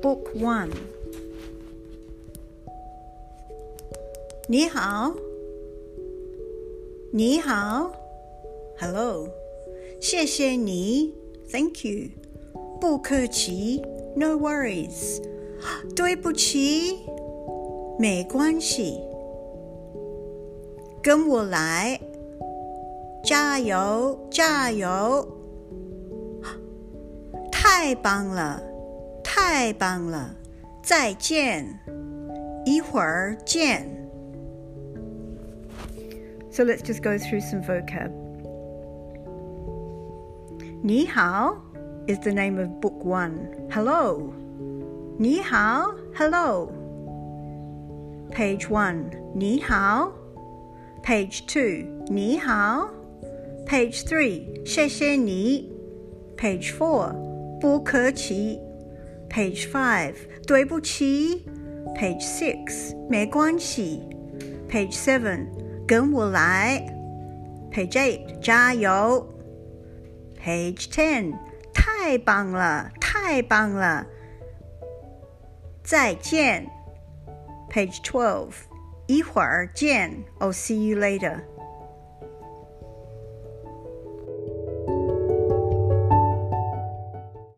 Book One. 你好，你好，Hello，谢谢你，Thank you，不客气，No worries，对不起，没关系，跟我来，加油，加油，太棒了，太棒了，再见，一会儿见。So let's just go through some vocab. Ni hao is the name of book one. Hello. Ni hao, hello. Page one, ni hao. Page two, ni hao. Page three, 谢谢你. Page four, 不客气. Page five, 对不起. Page six, 没关系. Page seven, 跟我来。Page eight，加油。Page ten，太棒了，太棒了。再见。Page twelve，一会儿见。I'll see you later。